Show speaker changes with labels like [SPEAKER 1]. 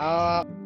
[SPEAKER 1] 好。